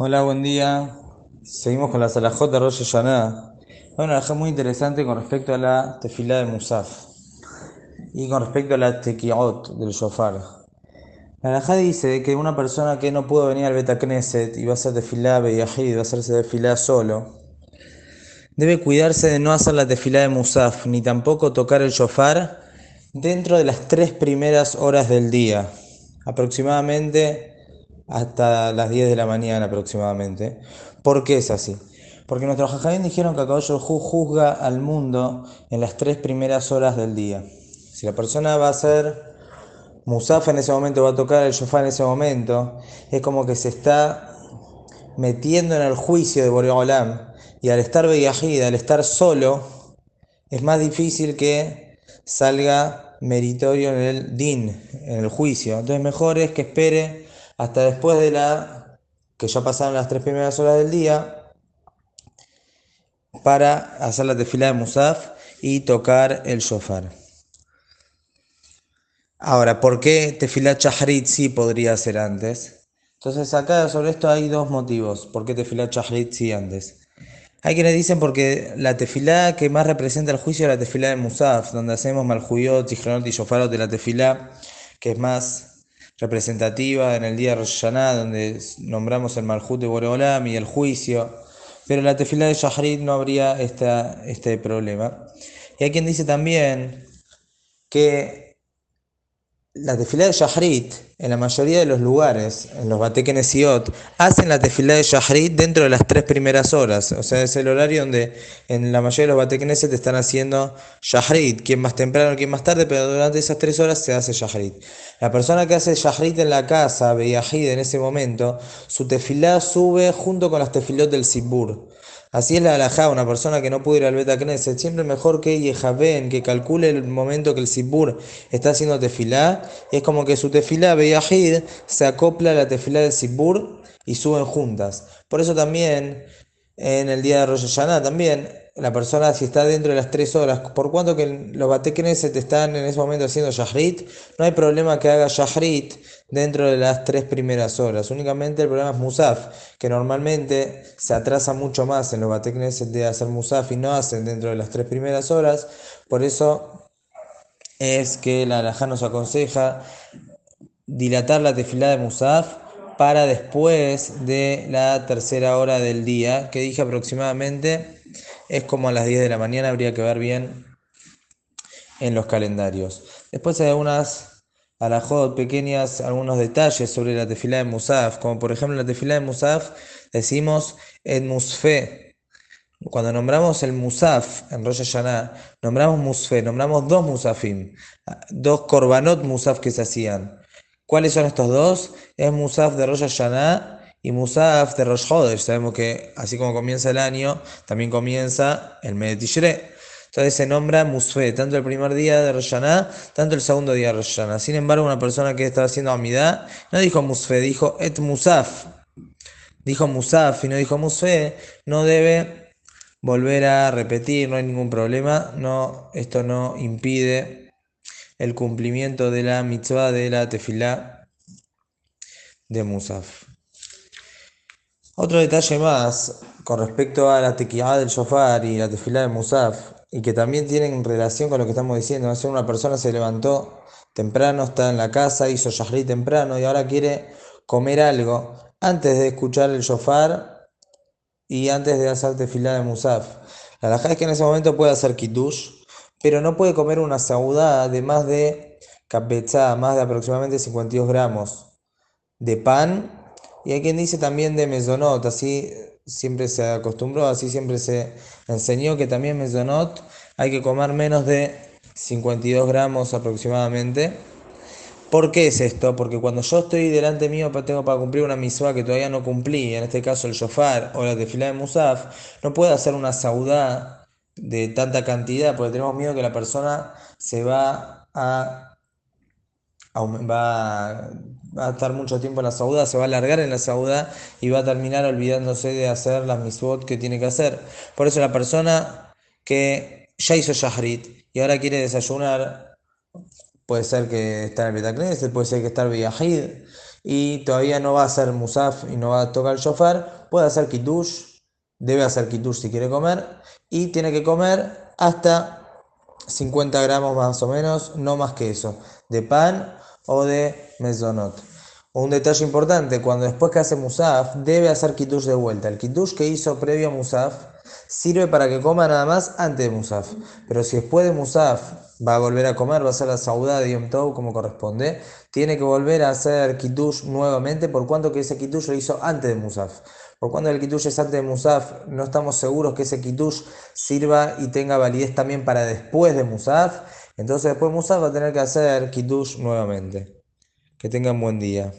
Hola, buen día. Seguimos con la Salahot de Rosh Hashanah. Bueno, una muy interesante con respecto a la tefilá de Musaf y con respecto a la tequiot del shofar. La Alajá dice que una persona que no pudo venir al Beta Knesset y va a hacer tefilá Beyahid, va a hacerse tefilá solo, debe cuidarse de no hacer la tefilá de Musaf ni tampoco tocar el shofar dentro de las tres primeras horas del día, aproximadamente hasta las 10 de la mañana aproximadamente. ¿Por qué es así? Porque nuestros jajamín dijeron que Akadosh juzga al mundo en las tres primeras horas del día. Si la persona va a hacer Musaf en ese momento, va a tocar el shofar en ese momento, es como que se está metiendo en el juicio de Boreolam. Y al estar Beyahid, al estar solo, es más difícil que salga meritorio en el din, en el juicio. Entonces mejor es que espere hasta después de la que ya pasaron las tres primeras horas del día para hacer la tefila de Musaf y tocar el shofar. Ahora, ¿por qué tefila Chahrit sí podría ser antes? Entonces acá sobre esto hay dos motivos. ¿Por qué tefila Chahrit sí antes? Hay quienes dicen porque la tefilá que más representa el juicio es la tefilá de Musaf, donde hacemos Malhuyot, Tijronot y Shofarot de la tefilá, que es más representativa en el día de Rosh donde nombramos el Malhut de Boreolam y el juicio. Pero en la tefilá de Shahrit no habría esta, este problema. Y hay quien dice también que la tefilá de Shahrit, en la mayoría de los lugares, en los Batekenesiot, hacen la tefilá de Shahrit dentro de las tres primeras horas. O sea, es el horario donde en la mayoría de los Batekeneset están haciendo Shahrit, quien más temprano, quien más tarde, pero durante esas tres horas se hace Shahrit. La persona que hace Shahrit en la casa, Beyahid en ese momento, su tefilá sube junto con las tefilot del Sibur. Así es la alajá, una persona que no pudo ir al Beta Knesset, siempre mejor que Yehaben, que calcule el momento que el Sibur está haciendo tefilá, es como que su tefilá Beyahid se acopla a la tefilá del Sibur y suben juntas. Por eso también en el día de Rosh Hashanah también la persona si está dentro de las tres horas, por cuanto que los Batekneset están en ese momento haciendo Shahrit, no hay problema que haga Shahrit dentro de las tres primeras horas. Únicamente el problema es Musaf, que normalmente se atrasa mucho más en los Batekneset de hacer Musaf y no hacen dentro de las tres primeras horas. Por eso es que la Alajá nos aconseja dilatar la tefilá de Musaf para después de la tercera hora del día, que dije aproximadamente es como a las 10 de la mañana, habría que ver bien en los calendarios. Después hay algunas alajot pequeñas, algunos detalles sobre la tefilá de Musaf, como por ejemplo la tefilá de Musaf decimos en Musfe. Cuando nombramos el Musaf en Rosh Hashanah, nombramos Musfe, nombramos dos Musafim, dos Korbanot Musaf que se hacían. ¿Cuáles son estos dos? Es Musaf de Rosh Hashanah y Musaf de Rosh Hodesh. Sabemos que así como comienza el año, también comienza el mes de Tishrei. Entonces se nombra Musfe, tanto el primer día de Rosh tanto el segundo día de Rosh Sin embargo, una persona que estaba haciendo Amidad no dijo Musfe, dijo Et Musaf. Dijo Musaf y no dijo Musfe, no debe volver a repetir, no hay ningún problema. No, esto no impide el cumplimiento de la mitzvah de la tefilá de Musaf. Otro detalle más con respecto a la tequila del shofar y la tefilá de Musaf, y que también tienen relación con lo que estamos diciendo. Una persona se levantó temprano, está en la casa, hizo shahri temprano y ahora quiere comer algo antes de escuchar el shofar y antes de hacer tefilá de Musaf. La verdad es que en ese momento puede hacer kiddush, pero no puede comer una saudá de más de capetza, más de aproximadamente 52 gramos de pan y hay quien dice también de mesonot, así siempre se acostumbró, así siempre se enseñó que también mesonot hay que comer menos de 52 gramos aproximadamente. ¿Por qué es esto? Porque cuando yo estoy delante mío tengo para cumplir una misma que todavía no cumplí, en este caso el shofar o la tefila de Musaf, no puedo hacer una saudá de tanta cantidad porque tenemos miedo que la persona se va a, va a estar mucho tiempo en la sauda, se va a alargar en la sauda y va a terminar olvidándose de hacer las misbot que tiene que hacer. Por eso la persona que ya hizo shahrit y ahora quiere desayunar, puede ser que está en el Betacneset, puede ser que está en Villahid, y todavía no va a hacer Musaf y no va a tocar el shofar, puede hacer Kiddush, debe hacer Kiddush si quiere comer, y tiene que comer hasta 50 gramos más o menos, no más que eso, de pan o de mezonot. Un detalle importante, cuando después que hace Musaf, debe hacer Kiddush de vuelta. El Kiddush que hizo previo a Musaf sirve para que coma nada más antes de Musaf. Pero si después de Musaf va a volver a comer, va a hacer la saudá de Yom Tov como corresponde, tiene que volver a hacer Kiddush nuevamente, por cuanto que ese Kiddush lo hizo antes de Musaf. Por cuando el Kiddush es antes de Musaf, no estamos seguros que ese Kiddush sirva y tenga validez también para después de Musaf. Entonces después de Musaf va a tener que hacer Kiddush nuevamente. Que tengan buen día.